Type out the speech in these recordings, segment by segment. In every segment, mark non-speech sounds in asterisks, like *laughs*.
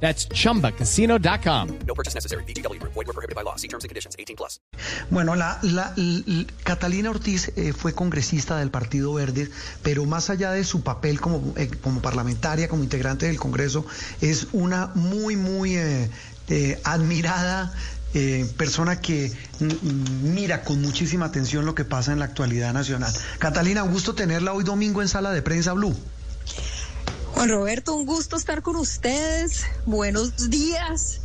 That's chumbacasino.com. No purchase necessary. BGW. Void were prohibited by law. See terms and conditions. 18 plus. Bueno, la, la- l- Catalina Ortiz eh, fue congresista del Partido Verde, pero más allá de su papel como, eh, como parlamentaria, como integrante del Congreso, es una muy, muy eh, eh, admirada eh, persona que mira con muchísima atención lo que pasa en la actualidad nacional. Catalina, un gusto tenerla hoy domingo en Sala de Prensa Blue. Juan Roberto, un gusto estar con ustedes. Buenos días.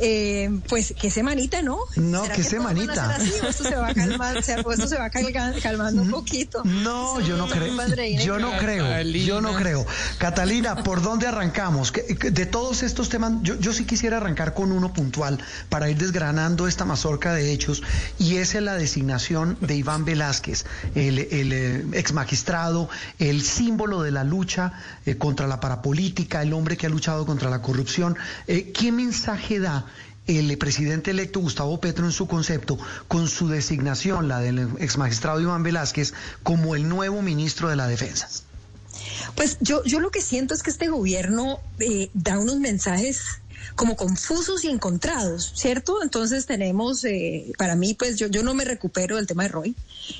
Eh, pues qué semanita, ¿no? No, ¿Será qué que semanita. así? ¿O esto se va a calmar, esto se va calmando un poquito. No, yo no creo. Yo no creo. Yo no creo. Catalina, ¿por dónde arrancamos? De todos estos temas, yo, yo sí quisiera arrancar con uno puntual para ir desgranando esta mazorca de hechos y es la designación de Iván Velázquez, el, el, eh, ex magistrado, el símbolo de la lucha eh, contra la parapolítica, el hombre que ha luchado contra la corrupción. Eh, ¿Qué mensaje da? El presidente electo Gustavo Petro en su concepto con su designación, la del ex magistrado Iván Velázquez, como el nuevo ministro de la Defensa. Pues yo, yo lo que siento es que este gobierno eh, da unos mensajes como confusos y encontrados, ¿cierto? Entonces tenemos, eh, para mí, pues yo, yo no me recupero del tema de Roy,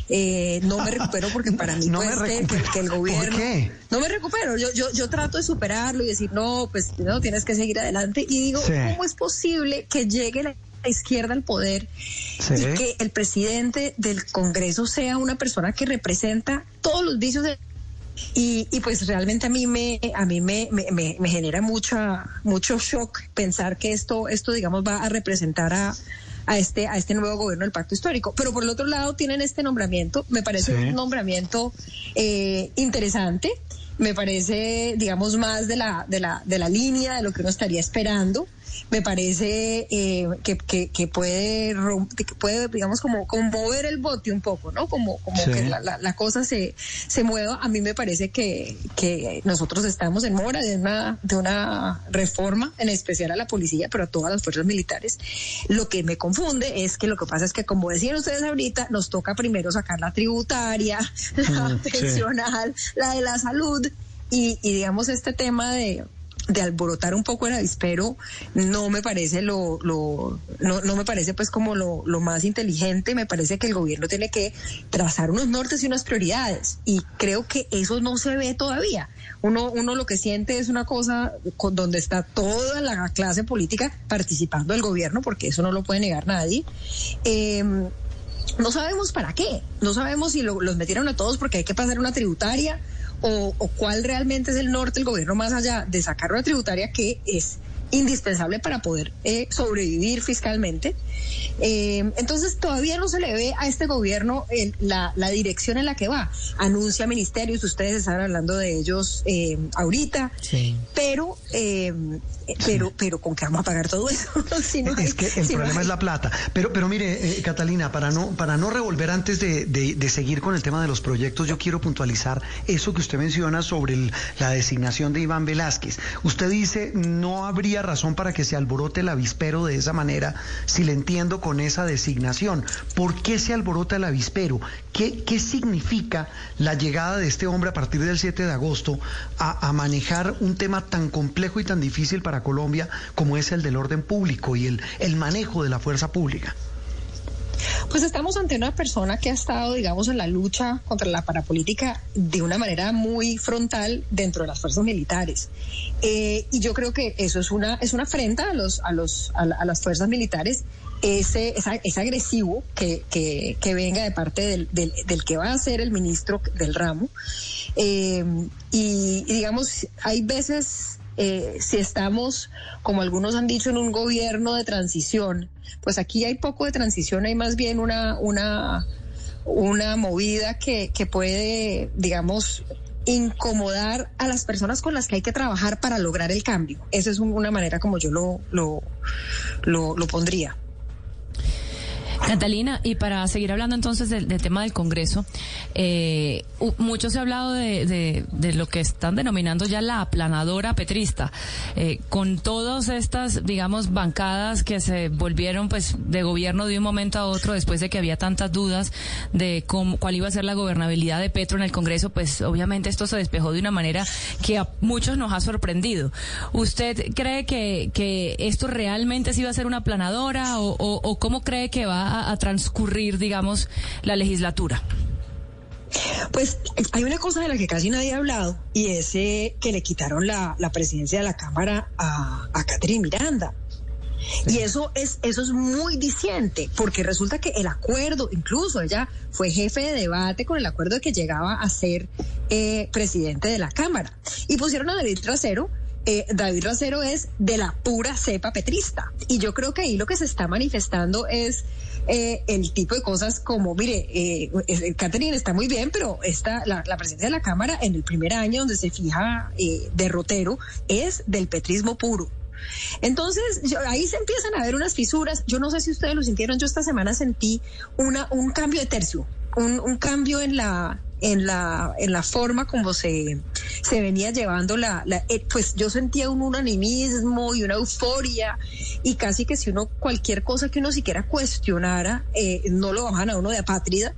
Eh, no me recupero porque para mí *laughs* No me pues, que- el ¿Por gobierno... qué? No me recupero, yo, yo, yo trato de superarlo y decir, no, pues no, tienes que seguir adelante. Y digo, Sí. ¿cómo es posible que llegue la la izquierda al poder Sí. y que el presidente del Congreso sea una persona que representa todos los vicios de y, y pues realmente a mí me a mí me, me, me- me genera mucha mucho shock pensar que esto esto digamos va a representar a a este a este nuevo gobierno del pacto histórico. Pero por el otro lado tienen este nombramiento. Me parece Sí. un nombramiento eh, interesante me parece digamos más de la de la de la línea de lo que uno estaría esperando me parece eh, que, que, que puede que puede digamos como, como mover el bote un poco no como como Sí. que la, la, la cosa se, se mueva a mí me parece que, que nosotros estamos en mora de una de una reforma en especial a la policía pero a todas las fuerzas militares lo que me confunde es que lo que pasa es que como decían ustedes ahorita nos toca primero sacar la tributaria *laughs* la Mm, sí. pensional la de la salud y, y digamos este tema de de alborotar un poco el avispero no me parece lo, lo no, no me parece pues como lo, lo más inteligente. Me parece que el gobierno tiene que trazar unos nortes y unas prioridades y creo que eso no se ve todavía. Uno uno lo que siente es una cosa con, donde está toda la clase política participando del gobierno porque eso no lo puede negar nadie. Em, no sabemos para qué, no sabemos si lo- los metieron a todos porque hay que pasar una tributaria o, o cuál realmente es el norte del gobierno más allá de sacar una tributaria que es indispensable para poder eh, sobrevivir fiscalmente. Eh, entonces todavía no se le ve a este gobierno el- la, la dirección en la que va. Anuncia ministerios, ustedes están hablando de ellos eh, ahorita, pero, eh, pero, pero ¿con qué vamos a pagar todo eso? *laughs* Si no hay- Es que el si problema es la plata. Pero, pero mire, eh, Catalina, para no, para no revolver antes de, de- de seguir con el tema de los proyectos, yo quiero puntualizar eso que usted menciona sobre el- la designación de Iván Velázquez. Usted dice, no habría razón para que se alborote el avispero de esa manera, si le entiendo con esa designación. ¿Por qué se alborota el avispero? ¿Qué, qué significa la llegada de este hombre a partir del 7 de agosto a, a manejar un tema tan complejo y tan difícil para Colombia como es el del orden público y el, el manejo de la fuerza pública? Pues estamos ante una persona que ha estado, digamos, en la lucha contra la parapolítica de una manera muy frontal dentro de las fuerzas militares. Eh, y yo creo que eso es una, es una afrenta a, los, a, los, a, la- a las fuerzas militares. Ese, es, es agresivo que, que, que venga de parte del, del, que va a ser el ministro del ramo. Eh, y digamos, hay veces eh, si estamos, como algunos han dicho, en un gobierno de transición, pues aquí hay poco de transición, hay más bien una, una, una movida que, que puede, digamos, incomodar a las personas con las que hay que trabajar para lograr el cambio. Esa es un- una manera como yo lo, lo, lo, lo pondría. Catalina, y para seguir hablando entonces del, tema del Congreso, eh, mucho se ha hablado de, lo que están denominando ya la aplanadora petrista, eh, con todas estas, digamos, bancadas que se volvieron pues de gobierno de un momento a otro después de que había tantas dudas de cómo, cuál iba a ser la gobernabilidad de Petro en el Congreso, pues obviamente esto se despejó de una manera que a muchos nos ha sorprendido. ¿Usted cree que, esto realmente sí va a ser una aplanadora o, o cómo cree que va a a, transcurrir, digamos, la legislatura? Pues hay una cosa de la que casi nadie ha hablado y es eh, que le quitaron la, presidencia de la Cámara a, a Catherine Miranda. Y eso es, eso es muy diciente, porque resulta que el acuerdo, incluso ella fue jefe de debate con el acuerdo de que llegaba a ser eh, presidente de la Cámara. Y pusieron a David Trasero, eh, David Racero es de la pura cepa petrista. Y yo creo que ahí lo que se está manifestando es eh, el tipo de cosas como, mire, eh, Catherine está muy bien, pero esta, la, presencia de la Cámara en el primer año donde se fija eh, derrotero es del petrismo puro. Entonces, ahí se empiezan a ver unas fisuras. Yo no sé si ustedes lo sintieron. Yo esta semana sentí una, un cambio de tercio, un, un cambio en la, en la, en la forma como se, se venía llevando la, eh, pues yo sentía un unanimismo y una euforia y casi que si uno cualquier cosa que uno siquiera cuestionara, eh, no lo bajan a uno de apátrida.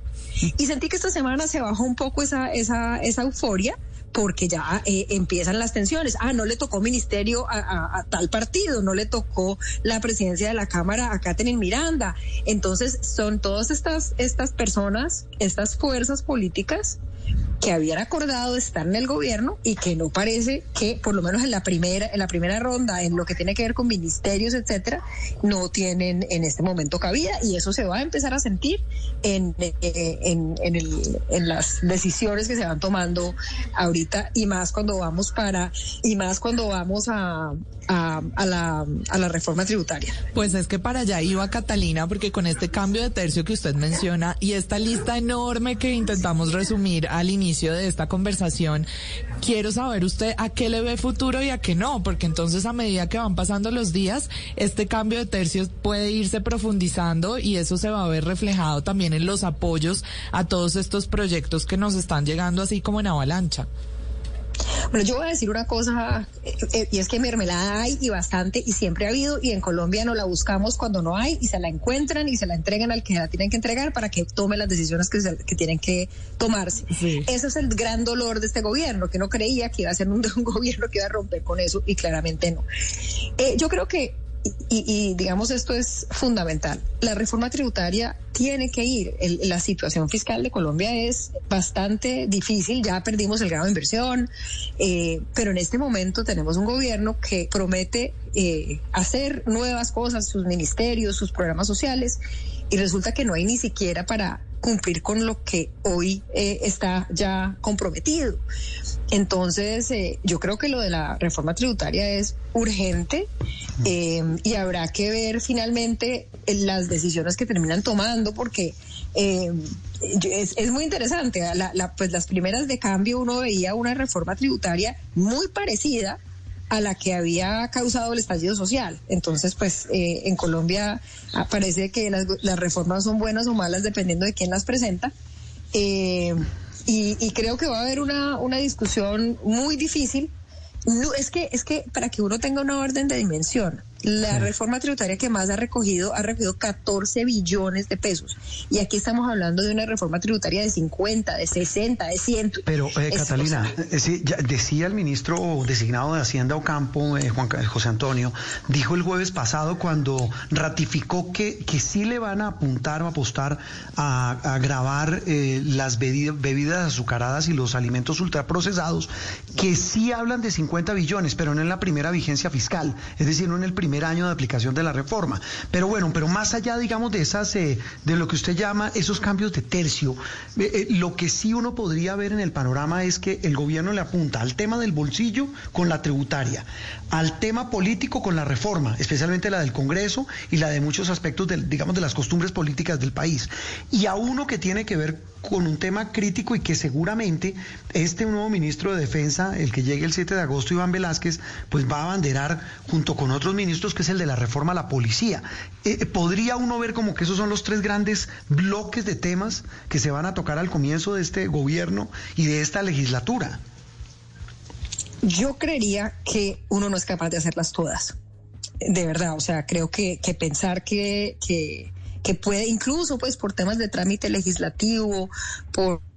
Y sentí que esta semana se bajó un poco esa, esa, esa euforia porque ya eh, empiezan las tensiones. Ah, no le tocó ministerio a, tal partido, no le tocó la presidencia de la Cámara a Catherine Miranda. Entonces, son todas estas, estas personas, estas fuerzas políticas que habían acordado estar en el gobierno y que no parece que, por lo menos en la primera, en la primera ronda, en lo que tiene que ver con ministerios, etcétera, no tienen en este momento cabida y eso se va a empezar a sentir en, eh, en, en, el, en las decisiones que se van tomando ahorita y más cuando vamos para y más cuando vamos a, a, a, la, a la reforma tributaria. Pues es que para allá iba Catalina, porque con este cambio de tercio que usted menciona y esta lista enorme que intentamos resumir al inicio de esta conversación, quiero saber usted a qué le ve futuro y a qué no, porque entonces a medida que van pasando los días, este cambio de tercios puede irse profundizando y eso se va a ver reflejado también en los apoyos a todos estos proyectos que nos están llegando así como en avalancha. Bueno, yo voy a decir una cosa, eh, eh, y es que mermelada hay y bastante, y siempre ha habido, y en Colombia no la buscamos cuando no hay, y se la encuentran y se la entregan al que la tienen que entregar para que tome las decisiones que, que tienen que tomarse. Ese es el gran dolor de este gobierno, que no creía que iba a ser un, *laughs* gobierno que iba a romper con eso, y claramente no. Eh, yo creo que y, digamos esto es fundamental. La reforma tributaria tiene que ir. la situación fiscal de Colombia es bastante difícil. Ya perdimos el grado de inversión, eh, pero en este momento tenemos un gobierno que promete eh, hacer nuevas cosas, sus ministerios, sus programas sociales, y resulta que no hay ni siquiera para cumplir con lo que hoy eh, está ya comprometido. Entonces, eh, yo creo que lo de la reforma tributaria es urgente eh, y habrá que ver finalmente las decisiones que terminan tomando porque es, es, muy interesante. pues las primeras de cambio uno veía una reforma tributaria muy parecida a la que había causado el estallido social. Entonces, pues eh, en Colombia ah, parece que las, reformas son buenas o malas dependiendo de quién las presenta. Eh, y, creo que va a haber una, una discusión muy difícil. Es que, es que para que uno tenga una orden de dimensión, la reforma tributaria que más ha recogido ha recogido 14 billones de pesos. Y aquí estamos hablando de una reforma tributaria de 50, de 60, de 100. Pero, eh, Catalina, eh, decía el ministro designado de Hacienda Ocampo, eh, Juan José Antonio, dijo el jueves pasado cuando ratificó que, que sí le van a apuntar o apostar a, a grabar las bebidas azucaradas y los alimentos ultraprocesados, que sí hablan de 50 billones, pero no en la primera vigencia fiscal, es decir, no en el primer año de aplicación de la reforma. Pero bueno, pero más allá, digamos, de esas, eh, de lo que usted llama esos cambios de tercio, eh, eh, lo que sí uno podría ver en el panorama es que el gobierno le apunta al tema del bolsillo con la tributaria, al tema político con la reforma, especialmente la del Congreso y la de muchos aspectos, de, digamos, de las costumbres políticas del país, y a uno que tiene que ver con un tema crítico y que seguramente este nuevo ministro de Defensa, el que llegue el 7 de agosto, Iván Velázquez, pues va a abanderar junto con otros ministros que es el de la reforma a la policía. Eh, ¿Podría uno ver como que esos son los tres grandes bloques de temas que se van a tocar al comienzo de este gobierno y de esta legislatura? Yo creería que uno no es capaz de hacerlas todas. De verdad, o sea, creo que, pensar que, que, que puede, incluso pues por temas de trámite legislativo, por eh,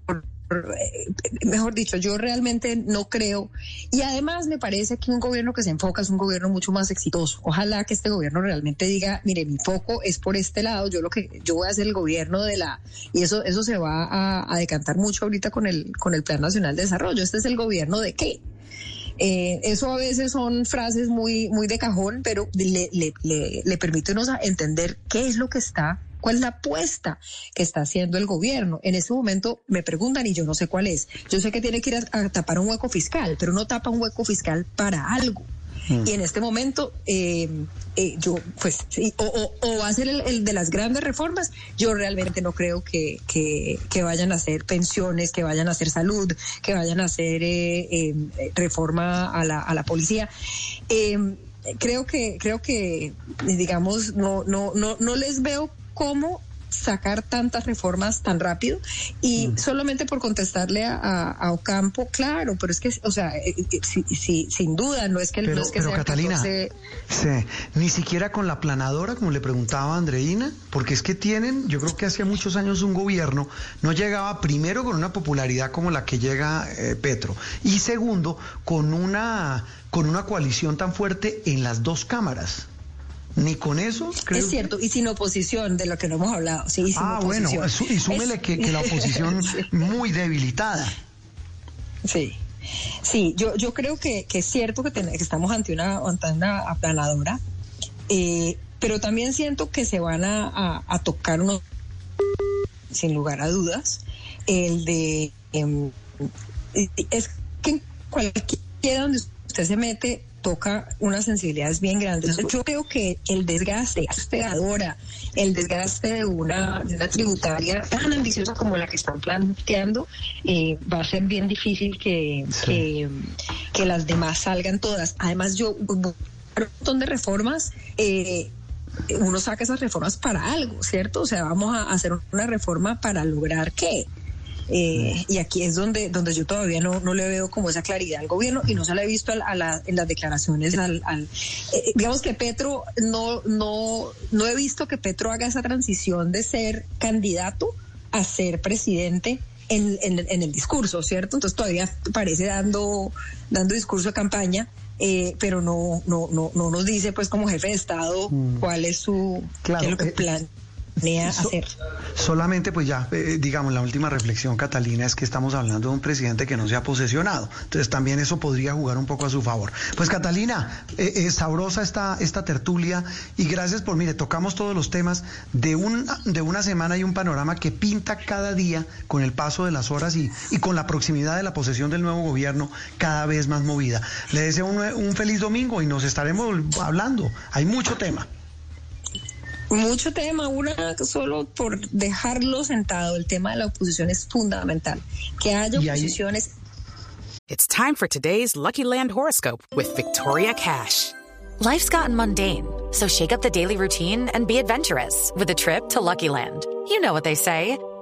mejor dicho, yo realmente no creo. Y además me parece que un gobierno que se enfoca es un gobierno mucho más exitoso. Ojalá que este gobierno realmente diga, mire, mi foco es por este lado, yo lo que yo voy a hacer el gobierno de la y eso eso se va a, decantar mucho ahorita con el con el Plan Nacional de Desarrollo. Este es el gobierno de qué? Eh, eso a veces son frases muy, muy de cajón, pero le, le, le, entender qué es lo que está ¿Cuál es la apuesta que está haciendo el gobierno? En este momento me preguntan y yo no sé cuál es. Yo sé que tiene que ir a, a tapar un hueco fiscal, pero no tapa un hueco fiscal para algo. Y en este momento, eh, eh, yo, pues, sí, o, o, o, va a ser el, el, de las grandes reformas. Yo realmente no creo que, que, que, vayan a hacer pensiones, que vayan a hacer salud, que vayan a hacer eh, reforma a la, a la policía creo que creo que digamos no no no no les veo cómo sacar tantas reformas tan rápido y mm. solamente por contestarle a, a, a, Ocampo, claro, pero es que, o sea, eh, eh, sin duda, no es que, pero, no es que pero sea Catalina, 14... sí, ni siquiera con la planadora, como le preguntaba Andreina, porque es que tienen, yo creo que hace muchos años un gobierno no llegaba primero con una popularidad como la que llega eh, Petro y segundo con una con una coalición tan fuerte en las dos cámaras. Ni con eso, creo. Es cierto, y sin oposición, de lo que no hemos hablado. Sí, sin ah, oposición. bueno, y súmele es... que, que, la *laughs* oposición sí. muy debilitada. Sí. Sí, yo, yo creo que, que es cierto que, ten, que estamos ante una, ante una aplanadora, eh, pero también siento que se van a, a, a, tocar unos, sin lugar a dudas, el de, eh, es que en cualquiera donde usted se mete, toca unas sensibilidades bien grandes. Yo creo que el desgaste ahora, el desgaste de una, de una tributaria tan ambiciosa como la que están planteando, eh, va a ser bien difícil que, sí. que, que, las demás salgan todas. Además, yo un montón de reformas. Eh, uno saca esas reformas para algo, ¿cierto? O sea, vamos a hacer una reforma para lograr qué. Eh, y aquí es donde, donde yo todavía no, no le veo como esa claridad al gobierno y no se la he visto a la, en las declaraciones al, al eh, digamos que Petro no, no, no he visto que Petro haga esa transición de ser candidato a ser presidente en, en, en el discurso, ¿cierto? Entonces todavía parece dando, dando discurso de campaña. Eh, pero no, no, no, no nos dice pues como jefe de Estado mm. cuál es su claro, qué es lo que plan hacer. Solamente, pues ya, eh, digamos, la última reflexión, Catalina, es que estamos hablando de un presidente que no se ha posesionado. Entonces también eso podría jugar un poco a su favor. Pues Catalina, eh, eh, sabrosa esta, esta tertulia y gracias por, mire, tocamos todos los temas de, un, de una semana y un panorama que pinta cada día con el paso de las horas y, y con la proximidad de la posesión del nuevo gobierno cada vez más movida. Le deseo un, un feliz domingo y nos estaremos hablando. Hay mucho tema. Mucho tema, una solo por dejarlo sentado, el tema de la oposición es fundamental. Que haya oposiciones. It's time for today's Lucky Land horoscope with Victoria Cash. Life's gotten mundane, so shake up the daily routine and be adventurous with a trip to Lucky Land. You know what they say.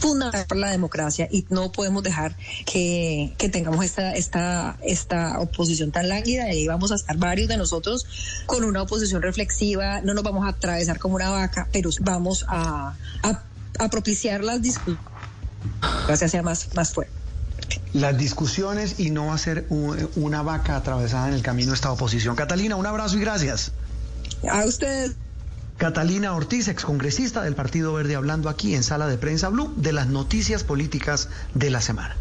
Fundamental para la democracia y no podemos dejar que, que tengamos esta, esta, esta oposición tan lánguida y ahí vamos a estar varios de nosotros con una oposición reflexiva, no nos vamos a atravesar como una vaca, pero vamos a, a, a propiciar las discusiones sea más, más fuerte las discusiones y no hacer una vaca atravesada en el camino de esta oposición. Catalina, un abrazo y gracias. A ustedes. Catalina Ortiz, excongresista del Partido Verde, hablando aquí en Sala de Prensa Blue de las noticias políticas de la semana.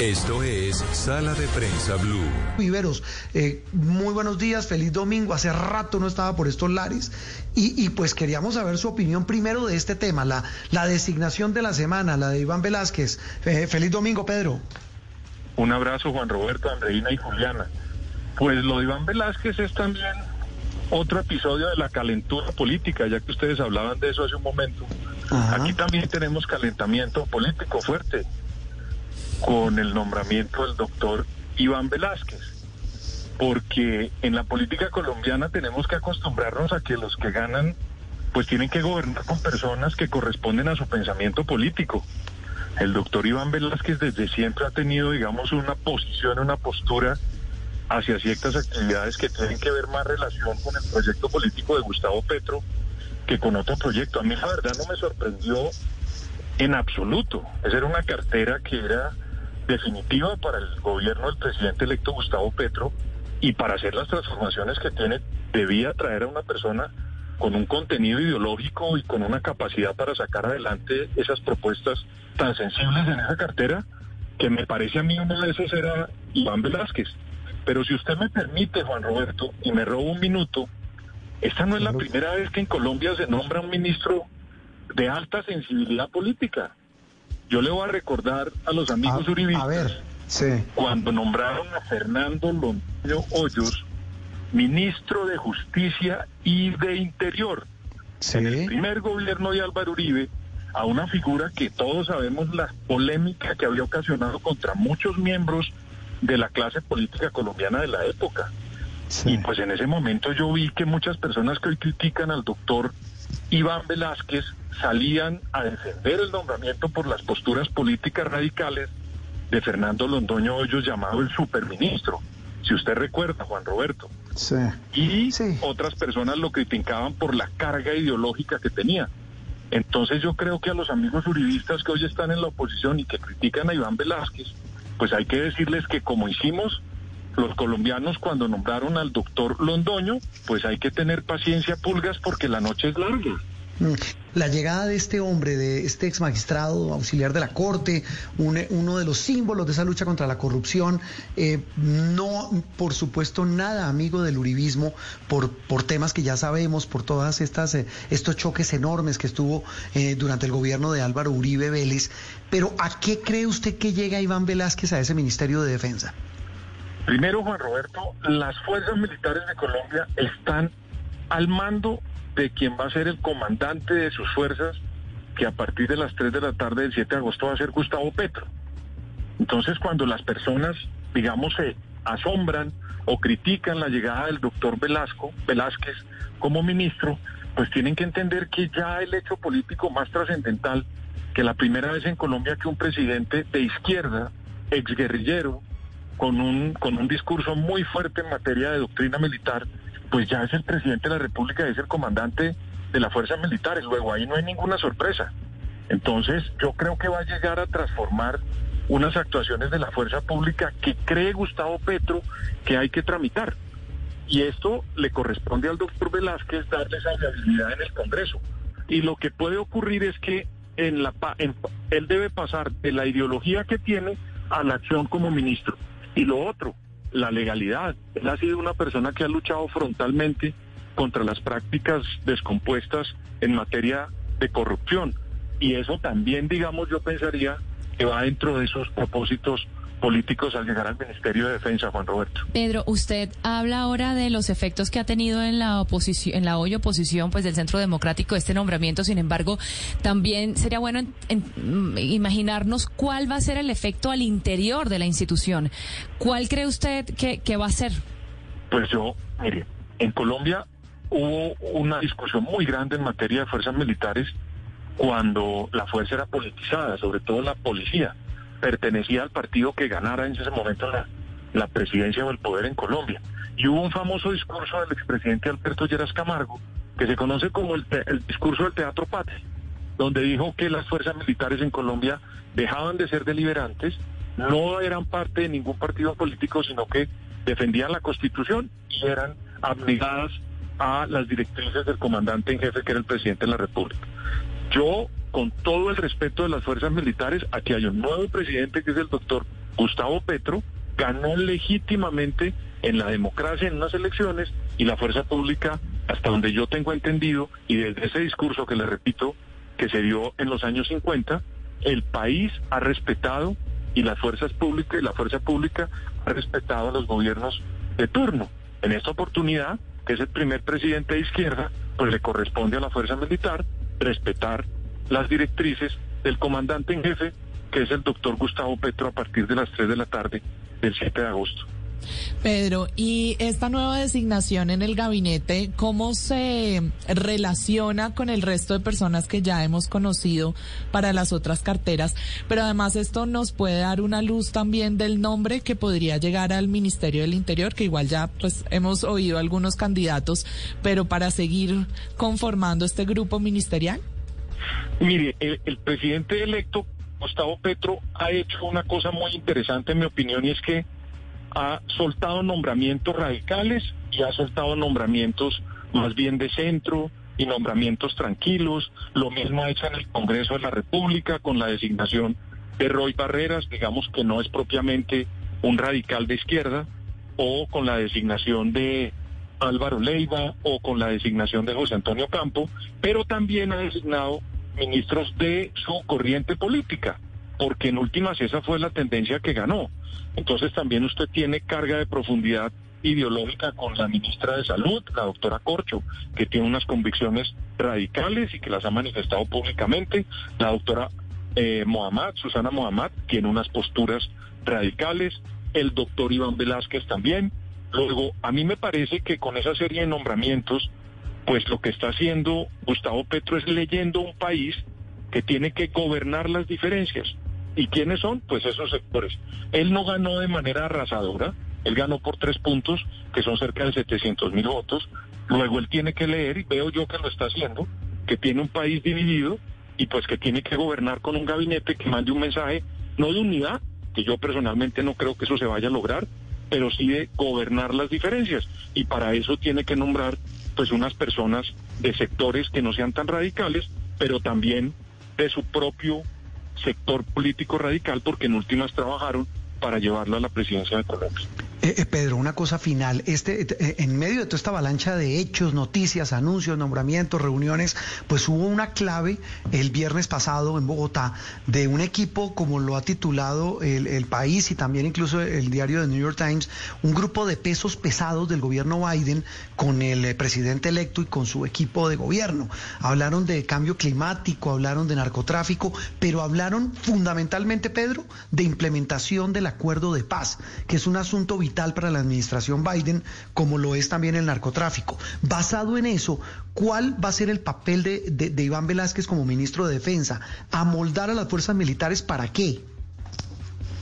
Esto es Sala de Prensa Blue. Viveros, eh, muy buenos días, feliz domingo. Hace rato no estaba por estos lares y, y, pues queríamos saber su opinión primero de este tema, la, la designación de la semana, la de Iván Velázquez. Eh, feliz domingo, Pedro. Un abrazo, Juan Roberto, Andreina y Juliana. Pues lo de Iván Velázquez es también otro episodio de la calentura política, ya que ustedes hablaban de eso hace un momento. Aquí también tenemos calentamiento político fuerte con el nombramiento del doctor Iván Velázquez, porque en la política colombiana tenemos que acostumbrarnos a que los que ganan pues tienen que gobernar con personas que corresponden a su pensamiento político. El doctor Iván Velázquez desde siempre ha tenido, digamos, una posición, una postura hacia ciertas actividades que tienen que ver más relación con el proyecto político de Gustavo Petro que con otro proyecto. A mí la verdad no me sorprendió en absoluto. Esa era una cartera que era definitiva para el gobierno del presidente electo Gustavo Petro y para hacer las transformaciones que tiene debía traer a una persona con un contenido ideológico y con una capacidad para sacar adelante esas propuestas tan sensibles en esa cartera, que me parece a mí uno de esos era Iván Velázquez. Pero si usted me permite, Juan Roberto, y me robo un minuto, esta no es la primera vez que en Colombia se nombra un ministro de alta sensibilidad política. Yo le voy a recordar a los amigos uribistas a ver, sí. cuando nombraron a Fernando Londoño Hoyos ministro de Justicia y de Interior. En el primer gobierno de Álvaro Uribe, a una figura que todos sabemos la polémica que había ocasionado contra muchos miembros de la clase política colombiana de la época. Y pues en ese momento yo vi que muchas personas que hoy critican al doctor Iván Velázquez salían a defender el nombramiento por las posturas políticas radicales de Fernando Londoño Hoyos llamado el superministro. Si usted recuerda, Juan Roberto. Sí. Y otras personas lo criticaban por la carga ideológica que tenía. Entonces yo creo que a los amigos uribistas que hoy están en la oposición y que critican a Iván Velázquez, pues hay que decirles que como hicimos los colombianos cuando nombraron al doctor Londoño, pues hay que tener paciencia, pulgas, porque la noche es larga. La llegada de este hombre, de este ex magistrado auxiliar de la Corte, uno de los símbolos de esa lucha contra la corrupción, eh, no, por supuesto, nada amigo del uribismo, por, por temas que ya sabemos, por todas estas eh, estos choques enormes que estuvo eh, durante el gobierno de Álvaro Uribe Vélez. Pero ¿a qué cree usted que llega Iván Velázquez a ese Ministerio de Defensa? Primero, Juan Roberto, las fuerzas militares de Colombia están al mando de quien va a ser el comandante de sus fuerzas, que a partir de las 3 de la tarde del 7 de agosto va a ser Gustavo Petro. Entonces, cuando las personas, digamos, se asombran o critican la llegada del doctor Velasco, Velázquez como ministro, pues tienen que entender que ya el hecho político más trascendental, que la primera vez en Colombia que un presidente de izquierda, exguerrillero, con un, con un discurso muy fuerte en materia de doctrina militar, pues ya es el presidente de la República, es el comandante de las fuerzas militares. Luego ahí no hay ninguna sorpresa. Entonces yo creo que va a llegar a transformar unas actuaciones de la fuerza pública que cree Gustavo Petro que hay que tramitar. Y esto le corresponde al doctor Velázquez darle esa viabilidad en el Congreso. Y lo que puede ocurrir es que él debe pasar de la ideología que tiene a la acción como ministro. Y lo otro, la legalidad. Él ha sido una persona que ha luchado frontalmente contra las prácticas descompuestas en materia de corrupción. Y eso también, digamos, yo pensaría que va dentro de esos propósitos políticos al llegar al Ministerio de Defensa, Juan Roberto. Pedro, usted habla ahora de los efectos que ha tenido en la oposición, en la hoy oposición, pues del Centro Democrático este nombramiento. Sin embargo, también sería bueno mm, imaginarnos cuál va a ser el efecto al interior de la institución. ¿Cuál cree usted que, que va a ser? Pues yo, mire, en Colombia hubo una discusión muy grande en materia de fuerzas militares cuando la fuerza era politizada, sobre todo la policía pertenecía al partido que ganara en ese momento la, presidencia o el poder en Colombia. Y hubo un famoso discurso del expresidente Alberto Lleras Camargo, que se conoce como el, discurso del Teatro Patria, donde dijo que las fuerzas militares en Colombia dejaban de ser deliberantes, no eran parte de ningún partido político, sino que defendían la Constitución y eran abnegadas a las directrices del comandante en jefe, que era el presidente de la República. Yo con todo el respeto de las fuerzas militares, aquí hay un nuevo presidente que es el doctor Gustavo Petro, ganó legítimamente en la democracia en unas elecciones y la fuerza pública, hasta donde yo tengo entendido, y desde ese discurso que le repito, que se dio en los años 50, el país ha respetado y las fuerzas públicas y la fuerza pública ha respetado a los gobiernos de turno. En esta oportunidad, que es el primer presidente de izquierda, pues le corresponde a la fuerza militar respetar las directrices del comandante en jefe, que es el doctor Gustavo Petro, a partir de las 3 de la tarde del 7 de agosto. Pedro, y esta nueva designación en el gabinete, ¿cómo se relaciona con el resto de personas que ya hemos conocido para las otras carteras? Pero además esto nos puede dar una luz también del nombre que podría llegar al Ministerio del Interior, que igual ya pues hemos oído algunos candidatos, pero para seguir conformando este grupo ministerial. Mire, el, presidente electo, Gustavo Petro, ha hecho una cosa muy interesante en mi opinión y es que ha soltado nombramientos radicales y ha soltado nombramientos más bien de centro y nombramientos tranquilos. Lo mismo ha hecho en el Congreso de la República con la designación de Roy Barreras, digamos que no es propiamente un radical de izquierda, o con la designación de Álvaro Leiva o con la designación de José Antonio Campo, pero también ha designado ministros de su corriente política, porque en últimas esa fue la tendencia que ganó. Entonces también usted tiene carga de profundidad ideológica con la ministra de Salud, la doctora Corcho, que tiene unas convicciones radicales y que las ha manifestado públicamente. La doctora eh, Mohamed, Susana Mohamed, tiene unas posturas radicales. El doctor Iván Velázquez también. Luego, a mí me parece que con esa serie de nombramientos, pues lo que está haciendo Gustavo Petro es leyendo un país que tiene que gobernar las diferencias. ¿Y quiénes son? Pues esos sectores. Él no ganó de manera arrasadora, él ganó por tres puntos, que son cerca de 700 mil votos. Luego él tiene que leer, y veo yo que lo está haciendo, que tiene un país dividido y pues que tiene que gobernar con un gabinete que mande un mensaje, no de unidad, que yo personalmente no creo que eso se vaya a lograr, pero sí de gobernar las diferencias. Y para eso tiene que nombrar pues unas personas de sectores que no sean tan radicales, pero también de su propio sector político radical porque en últimas trabajaron para llevarlo a la presidencia de Colombia. Eh, eh, Pedro, una cosa final. Este, eh, en medio de toda esta avalancha de hechos, noticias, anuncios, nombramientos, reuniones, pues hubo una clave el viernes pasado en Bogotá de un equipo, como lo ha titulado el, país y también incluso el diario de New York Times, un grupo de pesos pesados del gobierno Biden con el eh, presidente electo y con su equipo de gobierno. Hablaron de cambio climático, hablaron de narcotráfico, pero hablaron fundamentalmente, Pedro, de implementación del acuerdo de paz, que es un asunto vital para la administración Biden, como lo es también el narcotráfico. Basado en eso, ¿cuál va a ser el papel de, de, de Iván Velázquez como ministro de Defensa? ¿Amoldar a las fuerzas militares para qué?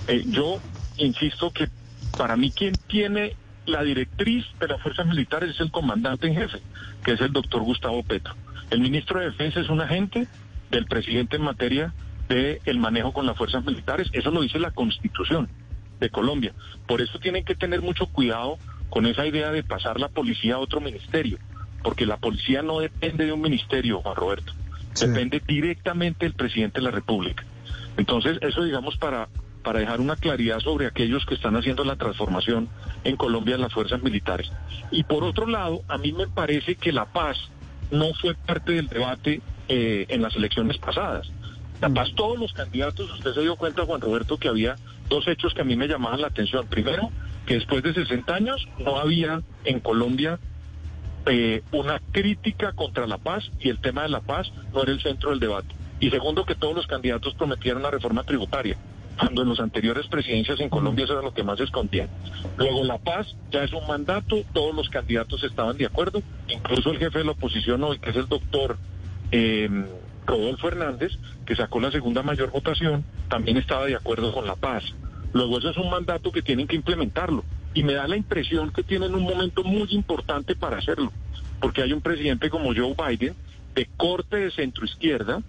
Eh, yo insisto que para mí quien tiene la directriz de las fuerzas militares es el comandante en jefe, que es el doctor Gustavo Petro. El ministro de Defensa es un agente del presidente en materia del el manejo con las fuerzas militares. Eso lo dice la Constitución de Colombia. Por eso tienen que tener mucho cuidado con esa idea de pasar la policía a otro ministerio, porque la policía no depende de un ministerio, Juan Roberto, sí. depende directamente del presidente de la República. Entonces, eso digamos para, para dejar una claridad sobre aquellos que están haciendo la transformación en Colombia en las fuerzas militares. Y por otro lado, a mí me parece que la paz no fue parte del debate eh, en las elecciones pasadas. La paz, todos los candidatos, usted se dio cuenta, Juan Roberto, que había dos hechos que a mí me llamaban la atención. Primero, que después de 60 años no había en Colombia eh, una crítica contra la paz y el tema de la paz no era el centro del debate. Y segundo, que todos los candidatos prometieron la reforma tributaria, cuando en las anteriores presidencias en Colombia eso era lo que más se escondía. Luego la paz ya es un mandato, todos los candidatos estaban de acuerdo, incluso el jefe de la oposición hoy, que es el doctor... Eh, Rodolfo Hernández, que sacó la segunda mayor votación, también estaba de acuerdo con la paz. Luego eso es un mandato que tienen que implementarlo. Y me da la impresión que tienen un momento muy importante para hacerlo, porque hay un presidente como Joe Biden, de corte de centroizquierda,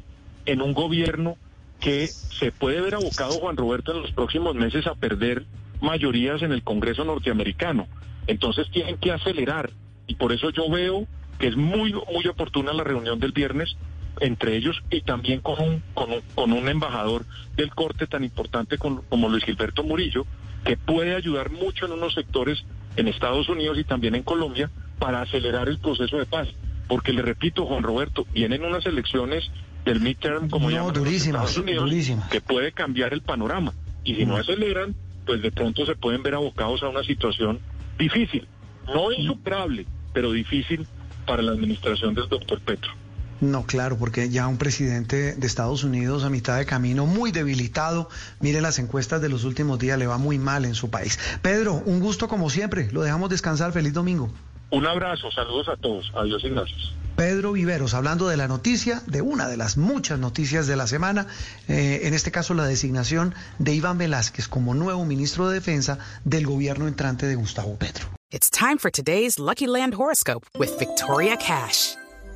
en un gobierno que se puede ver abocado, Juan Roberto, en los próximos meses a perder mayorías en el Congreso norteamericano. Entonces tienen que acelerar. Y por eso yo veo que es muy, muy oportuna la reunión del viernes entre ellos y también con un, con un, con un embajador del corte tan importante con, como Luis Gilberto Murillo, que puede ayudar mucho en unos sectores en Estados Unidos y también en Colombia para acelerar el proceso de paz. Porque le repito, Juan Roberto, vienen unas elecciones del midterm, como no, llaman durísimas, Estados Unidos, durísimas. que puede cambiar el panorama. Y si no aceleran, pues de pronto se pueden ver abocados a una situación difícil, no insuperable, pero difícil para la administración del doctor Petro. No, claro, porque ya un presidente de Estados Unidos a mitad de camino, muy debilitado, mire las encuestas de los últimos días, le va muy mal en su país. Pedro, un gusto como siempre, lo dejamos descansar, feliz domingo. Un abrazo, saludos a todos, adiós y gracias. Pedro Viveros, hablando de la noticia, de una de las muchas noticias de la semana, eh, en este caso la designación de Iván Velázquez como nuevo ministro de Defensa del gobierno entrante de Gustavo Petro. It's time for today's Lucky Land horoscope with Victoria Cash.